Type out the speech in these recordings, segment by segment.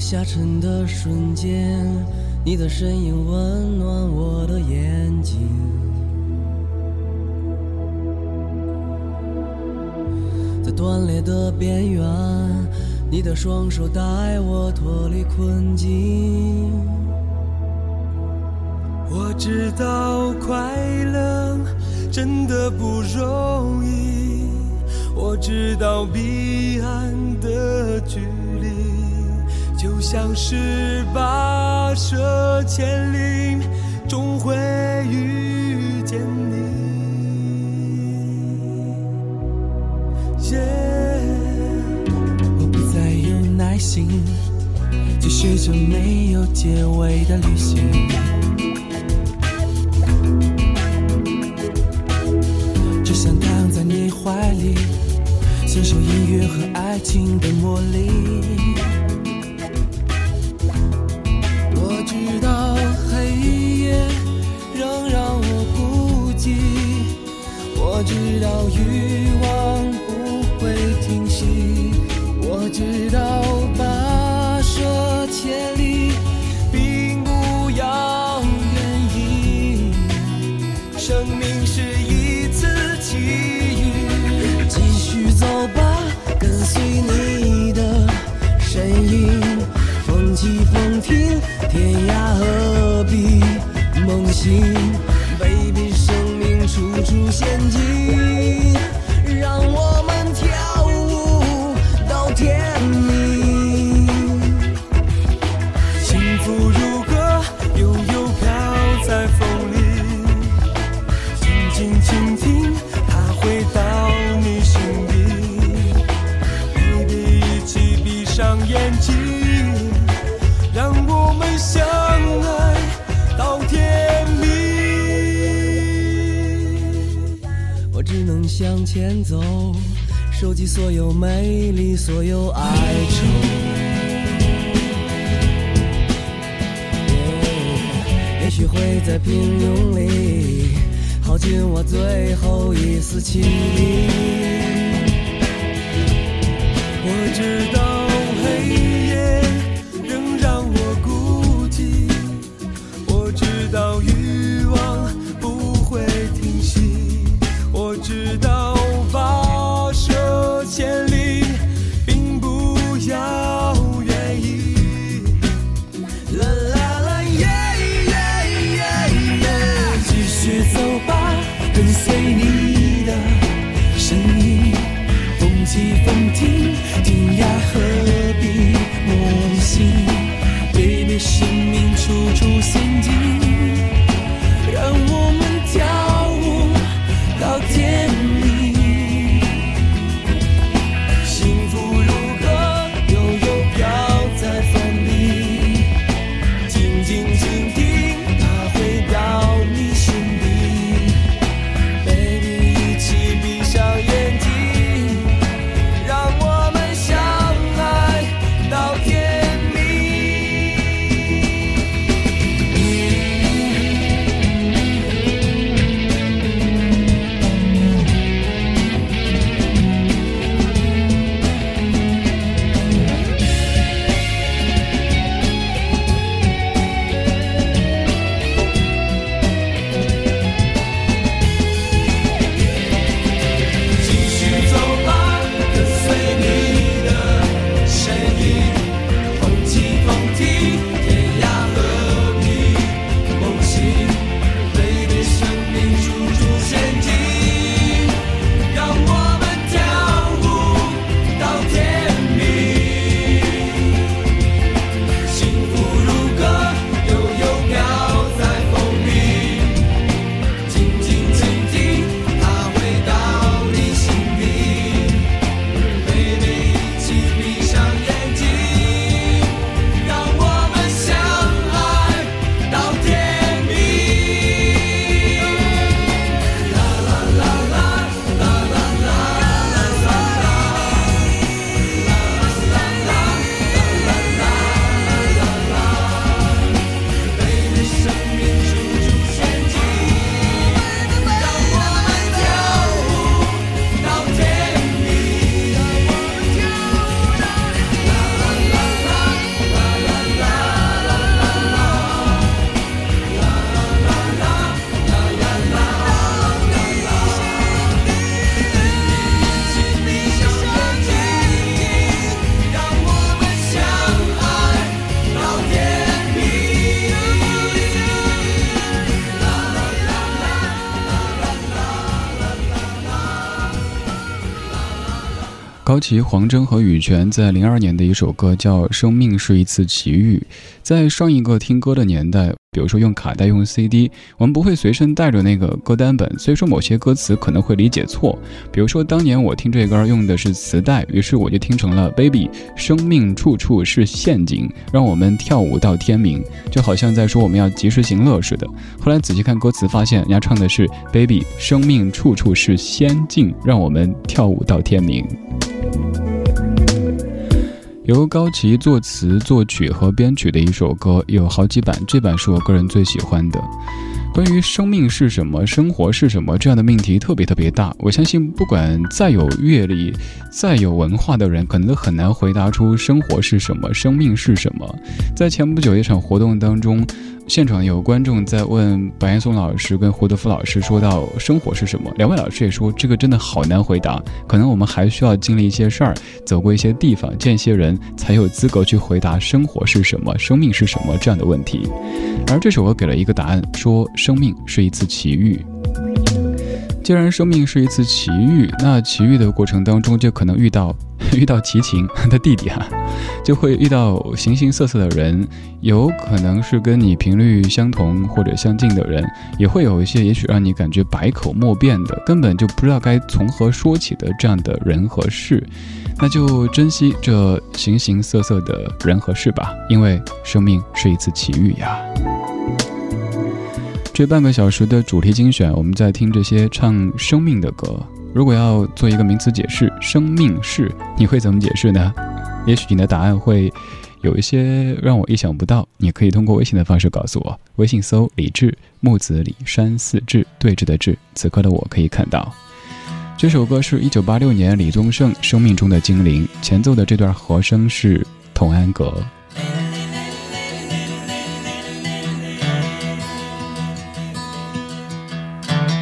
下沉的瞬间，你的身影温暖我的眼睛。在断裂的边缘，你的双手带我脱离困境。我知道快乐真的不容易，我知道彼岸的距离像是跋涉千里，终会遇见你。我不再有耐心，继续这没有结尾的旅行。只想躺在你怀里，享受音乐和爱情的魔力。小雨。所有美丽，所有哀愁。也许会在平庸里耗尽我最后一丝气力。我知道高旗、黄征和羽泉在零二年的一首歌叫《生命是一次奇遇》。在上一个听歌的年代，比如说用卡带、用 CD，我们不会随身带着那个歌单本，所以说某些歌词可能会理解错。比如说当年我听这歌用的是磁带，于是我就听成了 “Baby，生命处处是陷阱，让我们跳舞到天明”，就好像在说我们要及时行乐似的。后来仔细看歌词，发现人家唱的是 “Baby，生命处处是仙境，让我们跳舞到天明”。由高旗作词、作曲和编曲的一首歌，有好几版，这版是我个人最喜欢的。关于生命是什么、生活是什么这样的命题特别特别大，我相信不管再有阅历、再有文化的人，可能都很难回答出生活是什么、生命是什么。在前不久一场活动当中。现场有观众在问白岩松老师跟胡德夫老师，说到生活是什么？两位老师也说这个真的好难回答，可能我们还需要经历一些事儿，走过一些地方，见一些人，才有资格去回答生活是什么、生命是什么这样的问题。而这首歌给了一个答案，说生命是一次奇遇。既然生命是一次奇遇，那奇遇的过程当中就可能遇到。遇到齐秦 的弟弟哈，就会遇到形形色色的人，有可能是跟你频率相同或者相近的人，也会有一些也许让你感觉百口莫辩的，根本就不知道该从何说起的这样的人和事，那就珍惜这形形色色的人和事吧，因为生命是一次奇遇呀。这半个小时的主题精选，我们在听这些唱生命的歌。如果要做一个名词解释，生命是你会怎么解释呢？也许你的答案会有一些让我意想不到。你可以通过微信的方式告诉我，微信搜“李志木子李山寺志对峙的志”。此刻的我可以看到，这首歌是一九八六年李宗盛《生命中的精灵》前奏的这段和声是童安格。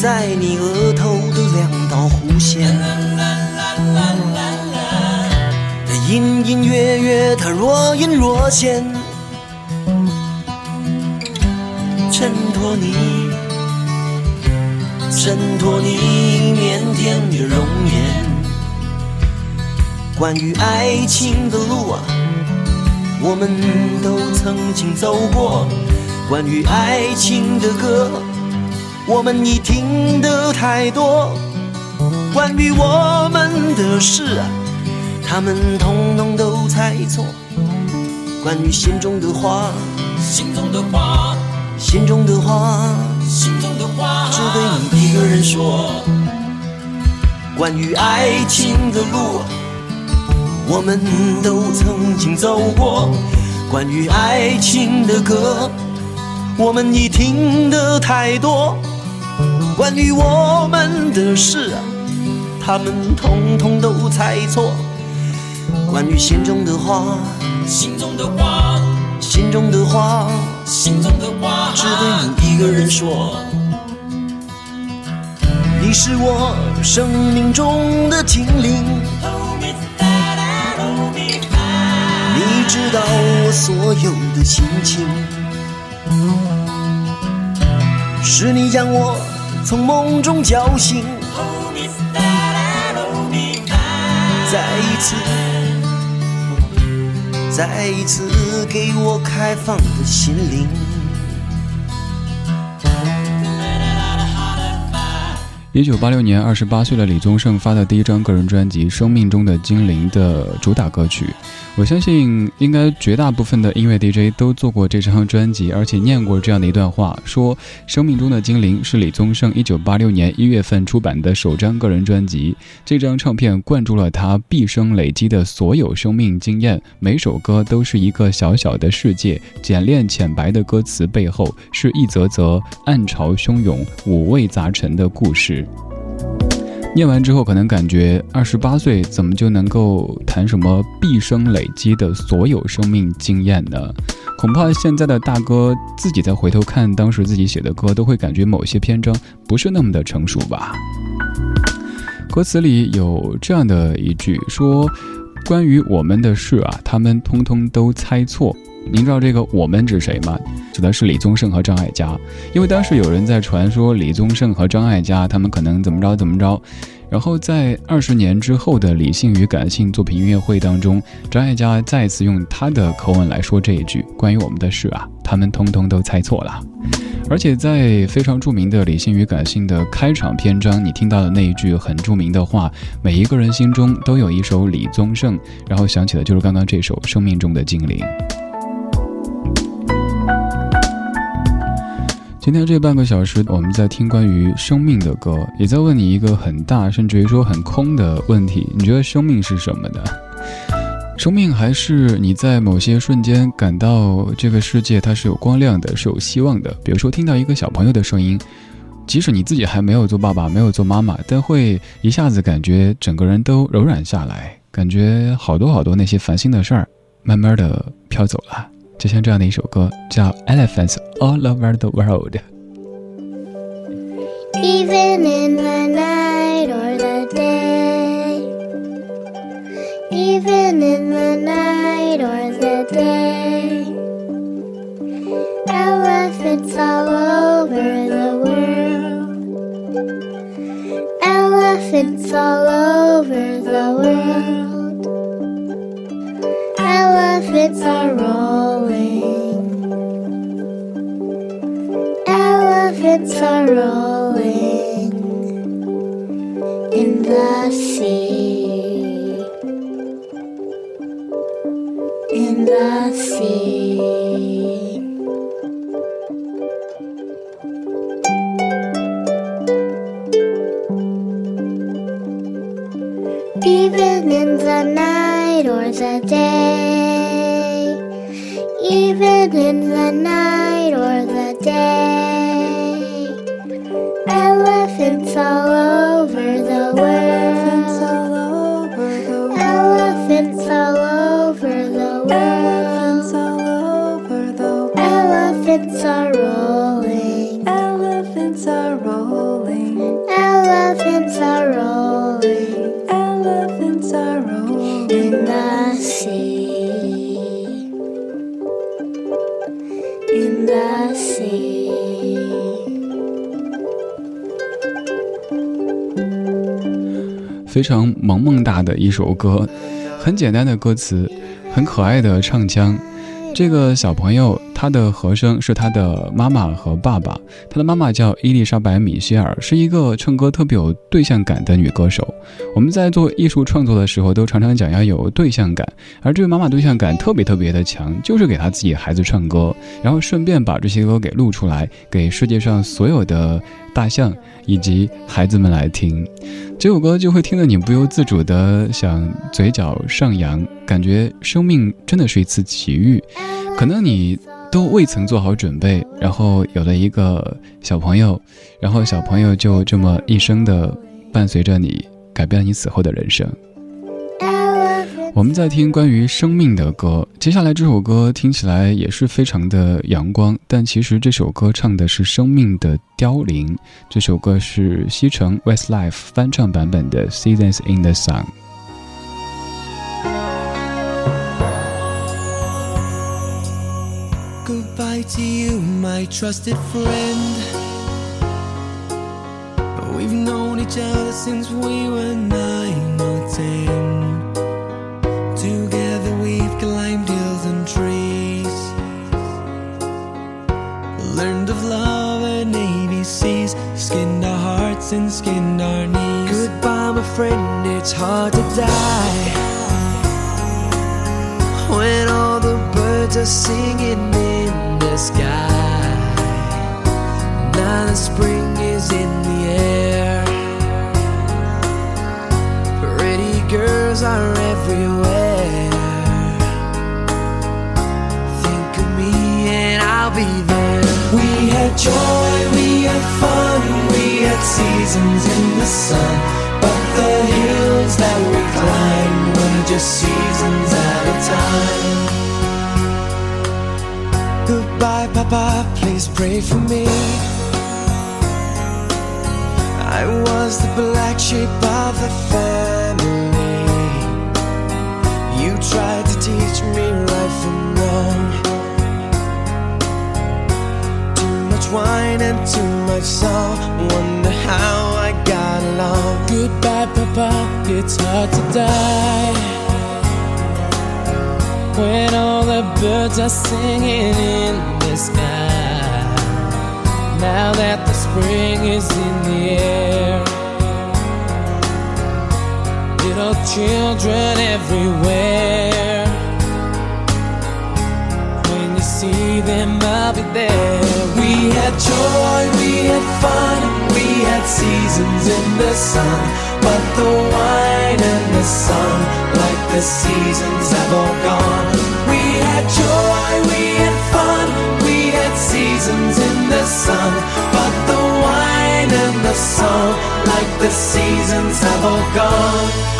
在你额头的两道弧线。它隐隐约约，它若隐若现，衬托你，衬托你腼腆的容颜。关于爱情的路啊。我们都曾经走过关于爱情的歌，我们已听得太多。关于我们的事，他们统统都猜错。关于心中的话，心中的话，心中的话，心中的话，只对你一个人说。关于爱情的路。我们都曾经走过关于爱情的歌，我们已听得太多。关于我们的事，他们统统都猜错。关于心中的话，心中的话，心中的话，心中的话，只对你一个人说。你你是我生命中的精灵，你知道我所有的心情，是你将我从梦中叫醒，再一次，再一次给我开放的心灵。一九八六年，二十八岁的李宗盛发的第一张个人专辑《生命中的精灵》的主打歌曲。我相信，应该绝大部分的音乐 DJ 都做过这张专辑，而且念过这样的一段话：说《生命中的精灵》是李宗盛一九八六年一月份出版的首张个人专辑。这张唱片灌注了他毕生累积的所有生命经验，每首歌都是一个小小的世界。简练浅白的歌词背后，是一则则暗潮汹涌、五味杂陈的故事。念完之后，可能感觉二十八岁怎么就能够谈什么毕生累积的所有生命经验呢？恐怕现在的大哥自己再回头看当时自己写的歌，都会感觉某些篇章不是那么的成熟吧。歌词里有这样的一句说：“关于我们的事啊，他们通通都猜错。”您知道这个我们指谁吗？指的是李宗盛和张艾嘉，因为当时有人在传说李宗盛和张艾嘉他们可能怎么着怎么着，然后在二十年之后的理性与感性作品音乐会当中，张艾嘉再次用他的口吻来说这一句关于我们的事啊，他们通通都猜错了。而且在非常著名的理性与感性的开场篇章，你听到的那一句很著名的话，每一个人心中都有一首李宗盛，然后想起的就是刚刚这首《生命中的精灵》。今天这半个小时，我们在听关于生命的歌，也在问你一个很大，甚至于说很空的问题：你觉得生命是什么呢？生命还是你在某些瞬间感到这个世界它是有光亮的，是有希望的？比如说听到一个小朋友的声音，即使你自己还没有做爸爸，没有做妈妈，但会一下子感觉整个人都柔软下来，感觉好多好多那些烦心的事儿，慢慢的飘走了。就像这样的一首歌，叫《Elephants All Over the World》。Even in the night or the day, even in the night or the day, elephants all over the world, elephants all over the world. Elephants are rolling. Elephants are rolling in the sea. In the sea. Even in the night or the day, even in the night or the day, elephants all over the world, all over the world. elephants all over the world, elephants are rolling, Elephants are rolling. elephants are rolling Elephants are rolling. in the sea, in the sea. 非常萌萌哒的一首歌，很简单的歌词，很可爱的唱腔。这个小朋友，他的和声是他的妈妈和爸爸。他的妈妈叫伊丽莎白·米歇尔，是一个唱歌特别有对象感的女歌手。我们在做艺术创作的时候，都常常讲要有对象感，而这位妈妈对象感特别特别的强，就是给她自己孩子唱歌，然后顺便把这些歌给录出来，给世界上所有的大象以及孩子们来听。这首歌就会听得你不由自主的想嘴角上扬，感觉生命真的是一次奇遇。可能你都未曾做好准备，然后有了一个小朋友，然后小朋友就这么一生的伴随着你，改变了你此后的人生。我们在听关于生命的歌，接下来这首歌听起来也是非常的阳光，但其实这首歌唱的是生命的凋零。这首歌是西城 Westlife 翻唱版本的《Seasons in the Sun》。Goodbye to you, my trusted friend. We've known each other since we were nine or ten. And skinned our knees. Goodbye, my friend, it's hard to die. When all the birds are singing in the sky. Now the spring is in the air. Pretty girls are everywhere. Think of me and I'll be there. We had joy, we had fun, seasons in the sun. But the hills that we climbed were just seasons at a time. Goodbye, Papa, please pray for me. I was the black sheep of the family. You tried to teach me right from wine and too much song. Wonder how I got along. Goodbye, Papa, it's hard to die. When all the birds are singing in the sky. Now that the spring is in the air. Little children everywhere. Them, I'll be there. We had joy, we had fun, we had seasons in the sun. But the wine and the sun, like the seasons, have all gone. We had joy, we had fun, we had seasons in the sun. But the wine and the song, like the seasons, have all gone.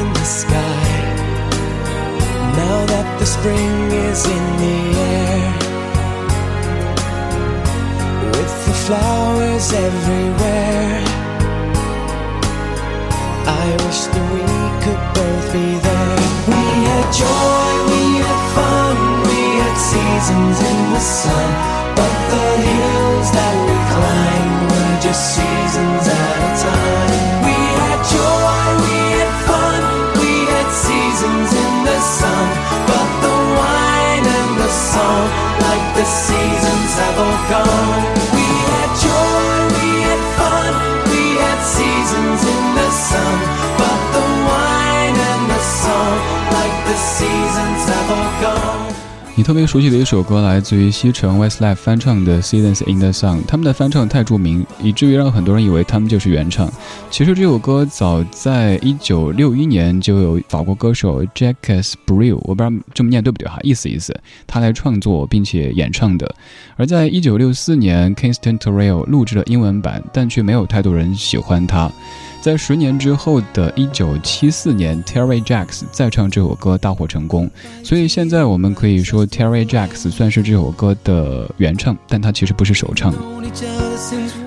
sky. Now that the spring is in the air. With the flowers everywhere. I wish that we could both be there. We had joy, we had fun, we had seasons in the sun. But the hills that we climbed were just seasons the seasons have all gone. We had joy, we had fun, we had seasons in the sun. But the wine and the song, like the seasons have all gone. 你特别熟悉的一首歌来自于西城 Westlife 翻唱的《Seasons in the Sun》，他们的翻唱太著名，以至于让很多人以为他们就是原唱。其实这首歌早在一九六一年就有法国歌手 Jacques Brel，我不知道这么念对不对哈，意思意思，他来创作并且演唱的。而在一九六四年，Kingston Terrell 录制了英文版，但却没有太多人喜欢它。在十年之后的一九七四年，Terry Jacks 再唱这首歌大获成功，所以现在我们可以说 Terry Jacks 算是这首歌的原唱，但他其实不是首唱。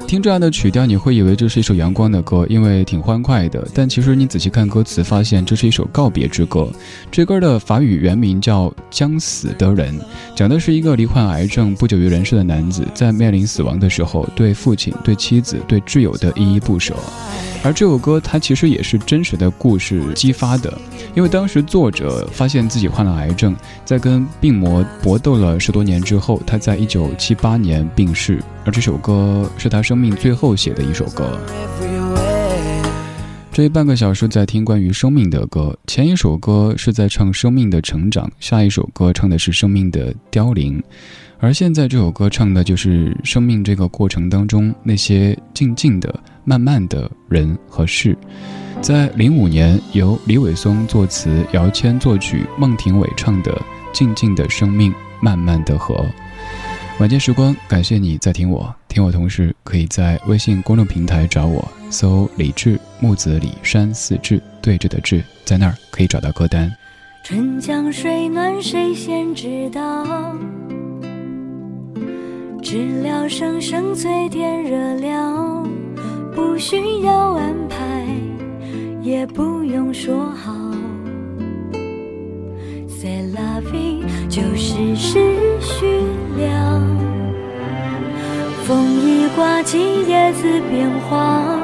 听这样的曲调，你会以为这是一首阳光的歌，因为挺欢快的。但其实你仔细看歌词，发现这是一首告别之歌。这歌的法语原名叫《将死的人》，讲的是一个罹患癌症不久于人世的男子，在面临死亡的时候，对父亲、对妻子、对挚友的依依不舍。而这首歌它其实也是真实的故事激发的，因为当时作者发现自己患了癌症，在跟病魔搏斗了十多年之后，他在一九七八年病逝。而这首歌是他生命最后写的一首歌。这半个小时在听关于生命的歌，前一首歌是在唱生命的成长，下一首歌唱的是生命的凋零，而现在这首歌唱的就是生命这个过程当中那些静静的、慢慢的人和事。在零五年，由李伟松作词，姚谦作曲，孟庭苇唱的《静静的生命，慢慢的河》。晚间时光，感谢你在听我，听我同时可以在微信公众平台找我，搜“李志木子李山四志对着的志，在那儿可以找到歌单。春江水暖谁先知道？知了声声催天热了，不需要安排，也不用说好。C'est la vie，就是时序了。风一刮起，叶子变黄，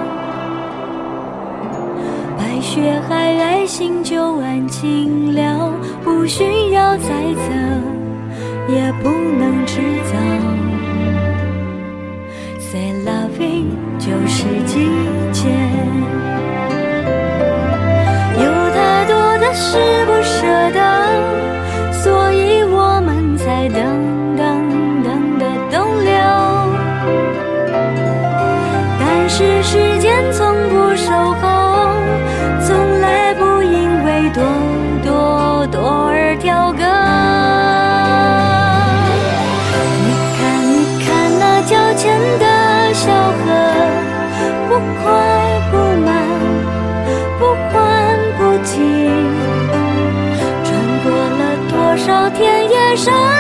白雪皑皑，心就安静了。不需要猜测，也不能制造。Say loving 就是今。山。